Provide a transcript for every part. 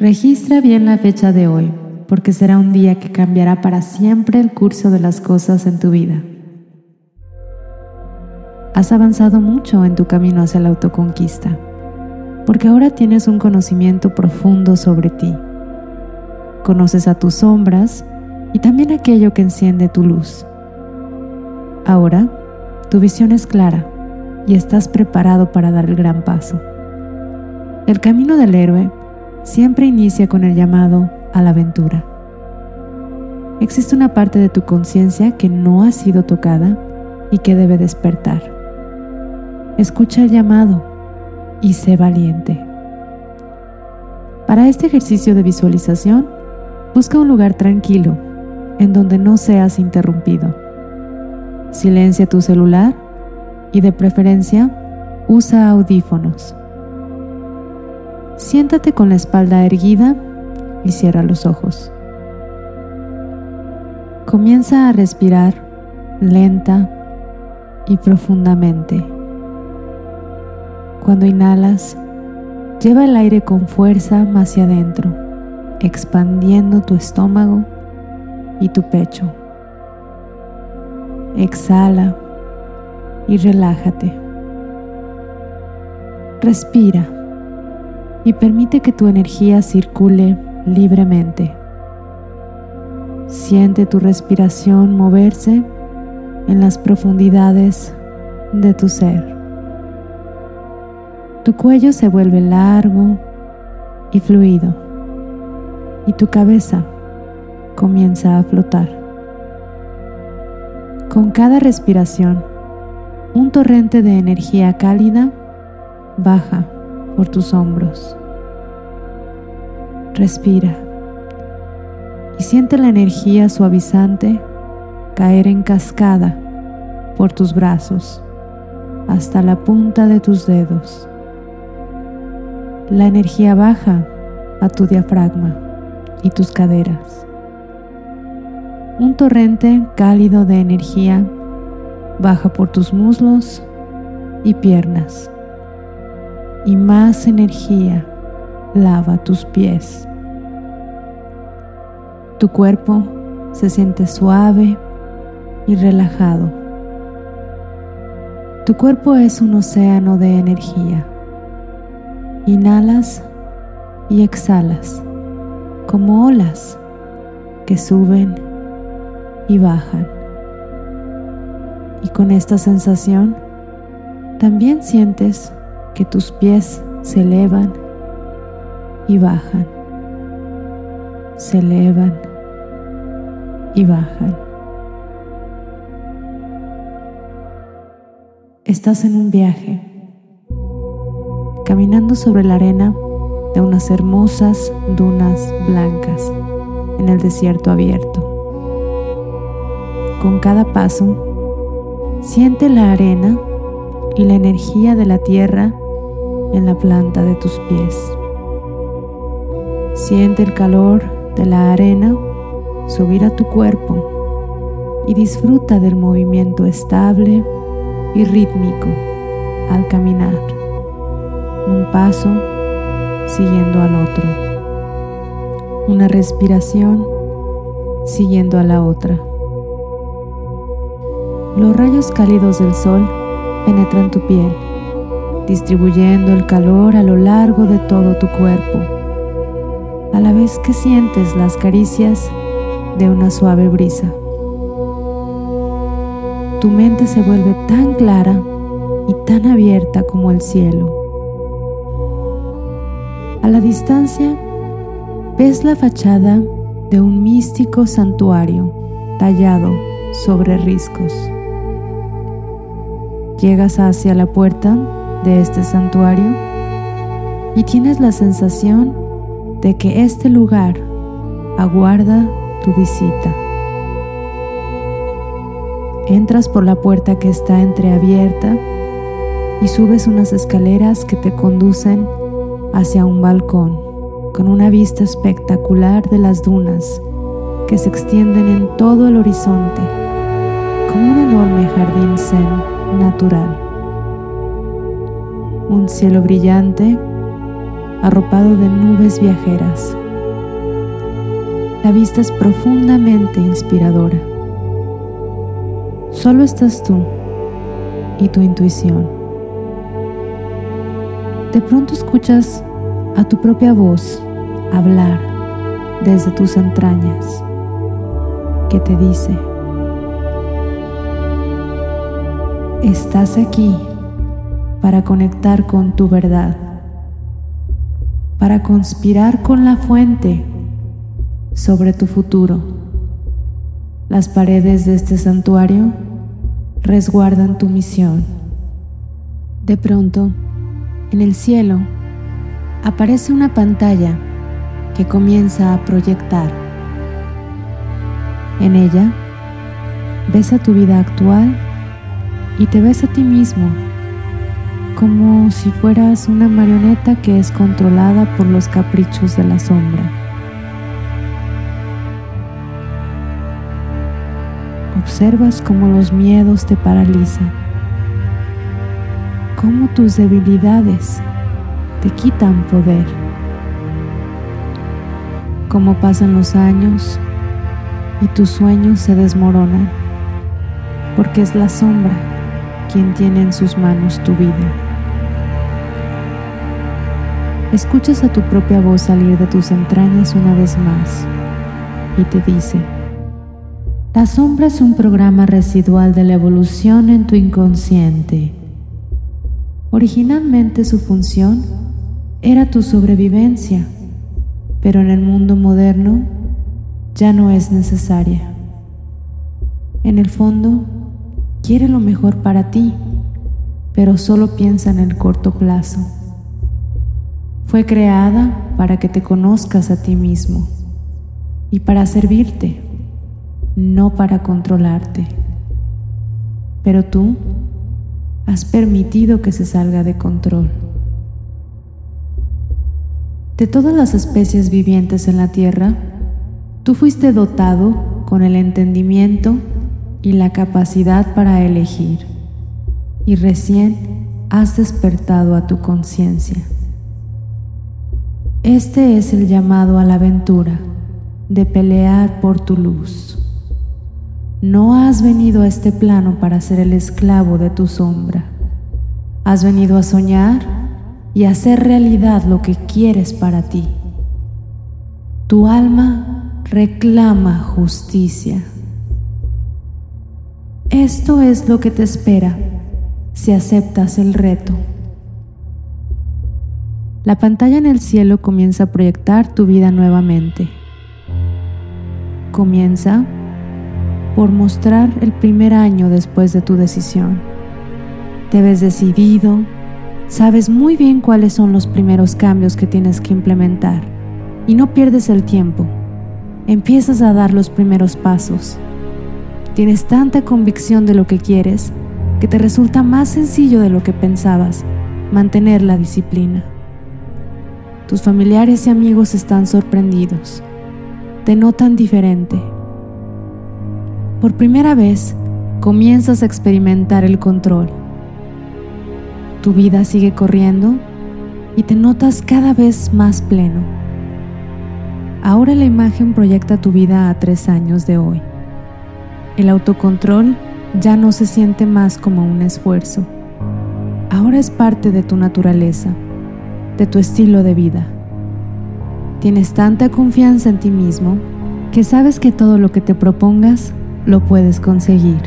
Registra bien la fecha de hoy, porque será un día que cambiará para siempre el curso de las cosas en tu vida. Has avanzado mucho en tu camino hacia la autoconquista, porque ahora tienes un conocimiento profundo sobre ti. Conoces a tus sombras y también aquello que enciende tu luz. Ahora, tu visión es clara y estás preparado para dar el gran paso. El camino del héroe siempre inicia con el llamado a la aventura. Existe una parte de tu conciencia que no ha sido tocada y que debe despertar. Escucha el llamado y sé valiente. Para este ejercicio de visualización, busca un lugar tranquilo en donde no seas interrumpido. Silencia tu celular y de preferencia usa audífonos. Siéntate con la espalda erguida y cierra los ojos. Comienza a respirar lenta y profundamente. Cuando inhalas, lleva el aire con fuerza hacia adentro, expandiendo tu estómago y tu pecho. Exhala y relájate. Respira y permite que tu energía circule libremente. Siente tu respiración moverse en las profundidades de tu ser. Tu cuello se vuelve largo y fluido y tu cabeza comienza a flotar. Con cada respiración, un torrente de energía cálida baja por tus hombros. Respira y siente la energía suavizante caer en cascada por tus brazos hasta la punta de tus dedos. La energía baja a tu diafragma y tus caderas. Un torrente cálido de energía baja por tus muslos y piernas y más energía lava tus pies. Tu cuerpo se siente suave y relajado. Tu cuerpo es un océano de energía. Inhalas y exhalas como olas que suben y bajan. Y con esta sensación también sientes que tus pies se elevan y bajan, se elevan y bajan. Estás en un viaje, caminando sobre la arena de unas hermosas dunas blancas en el desierto abierto. Con cada paso, siente la arena y la energía de la tierra en la planta de tus pies. Siente el calor de la arena subir a tu cuerpo y disfruta del movimiento estable y rítmico al caminar, un paso siguiendo al otro, una respiración siguiendo a la otra. Los rayos cálidos del sol penetran tu piel distribuyendo el calor a lo largo de todo tu cuerpo, a la vez que sientes las caricias de una suave brisa. Tu mente se vuelve tan clara y tan abierta como el cielo. A la distancia ves la fachada de un místico santuario tallado sobre riscos. Llegas hacia la puerta de este santuario y tienes la sensación de que este lugar aguarda tu visita. Entras por la puerta que está entreabierta y subes unas escaleras que te conducen hacia un balcón con una vista espectacular de las dunas que se extienden en todo el horizonte como un enorme jardín zen natural un cielo brillante arropado de nubes viajeras. La vista es profundamente inspiradora. Solo estás tú y tu intuición. De pronto escuchas a tu propia voz hablar desde tus entrañas que te dice, estás aquí para conectar con tu verdad, para conspirar con la fuente sobre tu futuro. Las paredes de este santuario resguardan tu misión. De pronto, en el cielo, aparece una pantalla que comienza a proyectar. En ella, ves a tu vida actual y te ves a ti mismo como si fueras una marioneta que es controlada por los caprichos de la sombra. Observas cómo los miedos te paralizan, cómo tus debilidades te quitan poder, cómo pasan los años y tus sueños se desmoronan, porque es la sombra quien tiene en sus manos tu vida. Escuchas a tu propia voz salir de tus entrañas una vez más y te dice, la sombra es un programa residual de la evolución en tu inconsciente. Originalmente su función era tu sobrevivencia, pero en el mundo moderno ya no es necesaria. En el fondo, quiere lo mejor para ti, pero solo piensa en el corto plazo. Fue creada para que te conozcas a ti mismo y para servirte, no para controlarte. Pero tú has permitido que se salga de control. De todas las especies vivientes en la Tierra, tú fuiste dotado con el entendimiento y la capacidad para elegir, y recién has despertado a tu conciencia. Este es el llamado a la aventura de pelear por tu luz. No has venido a este plano para ser el esclavo de tu sombra. Has venido a soñar y hacer realidad lo que quieres para ti. Tu alma reclama justicia. Esto es lo que te espera si aceptas el reto. La pantalla en el cielo comienza a proyectar tu vida nuevamente. Comienza por mostrar el primer año después de tu decisión. Te ves decidido, sabes muy bien cuáles son los primeros cambios que tienes que implementar y no pierdes el tiempo. Empiezas a dar los primeros pasos. Tienes tanta convicción de lo que quieres que te resulta más sencillo de lo que pensabas mantener la disciplina. Tus familiares y amigos están sorprendidos. Te notan diferente. Por primera vez, comienzas a experimentar el control. Tu vida sigue corriendo y te notas cada vez más pleno. Ahora la imagen proyecta tu vida a tres años de hoy. El autocontrol ya no se siente más como un esfuerzo. Ahora es parte de tu naturaleza de tu estilo de vida. Tienes tanta confianza en ti mismo que sabes que todo lo que te propongas lo puedes conseguir.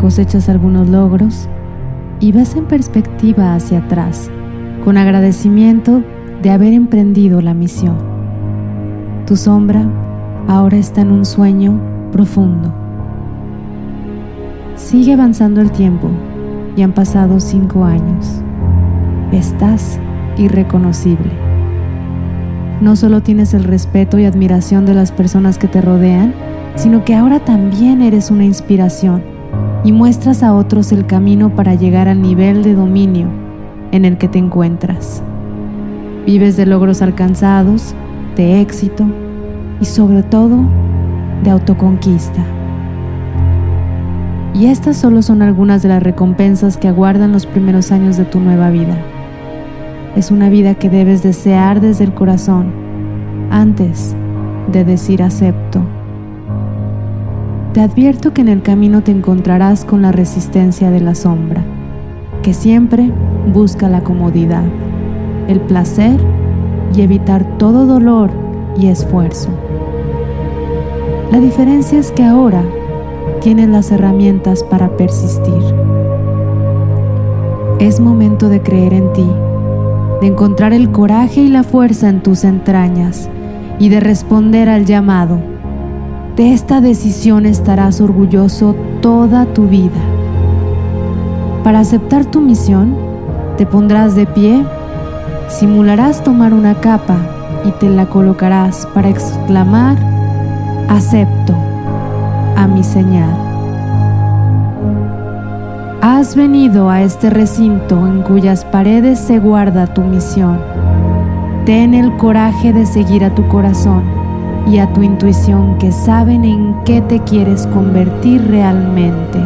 Cosechas algunos logros y vas en perspectiva hacia atrás, con agradecimiento de haber emprendido la misión. Tu sombra ahora está en un sueño profundo. Sigue avanzando el tiempo y han pasado cinco años estás irreconocible. No solo tienes el respeto y admiración de las personas que te rodean, sino que ahora también eres una inspiración y muestras a otros el camino para llegar al nivel de dominio en el que te encuentras. Vives de logros alcanzados, de éxito y sobre todo de autoconquista. Y estas solo son algunas de las recompensas que aguardan los primeros años de tu nueva vida. Es una vida que debes desear desde el corazón antes de decir acepto. Te advierto que en el camino te encontrarás con la resistencia de la sombra, que siempre busca la comodidad, el placer y evitar todo dolor y esfuerzo. La diferencia es que ahora tienes las herramientas para persistir. Es momento de creer en ti, de encontrar el coraje y la fuerza en tus entrañas y de responder al llamado. De esta decisión estarás orgulloso toda tu vida. Para aceptar tu misión, te pondrás de pie, simularás tomar una capa y te la colocarás para exclamar, acepto a mi señal. Has venido a este recinto en cuyas paredes se guarda tu misión. Ten el coraje de seguir a tu corazón y a tu intuición que saben en qué te quieres convertir realmente.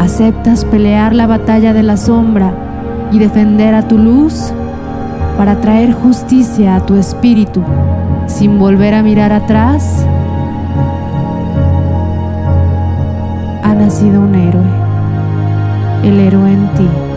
¿Aceptas pelear la batalla de la sombra y defender a tu luz para traer justicia a tu espíritu sin volver a mirar atrás? Ha nacido un héroe el héroe en ti.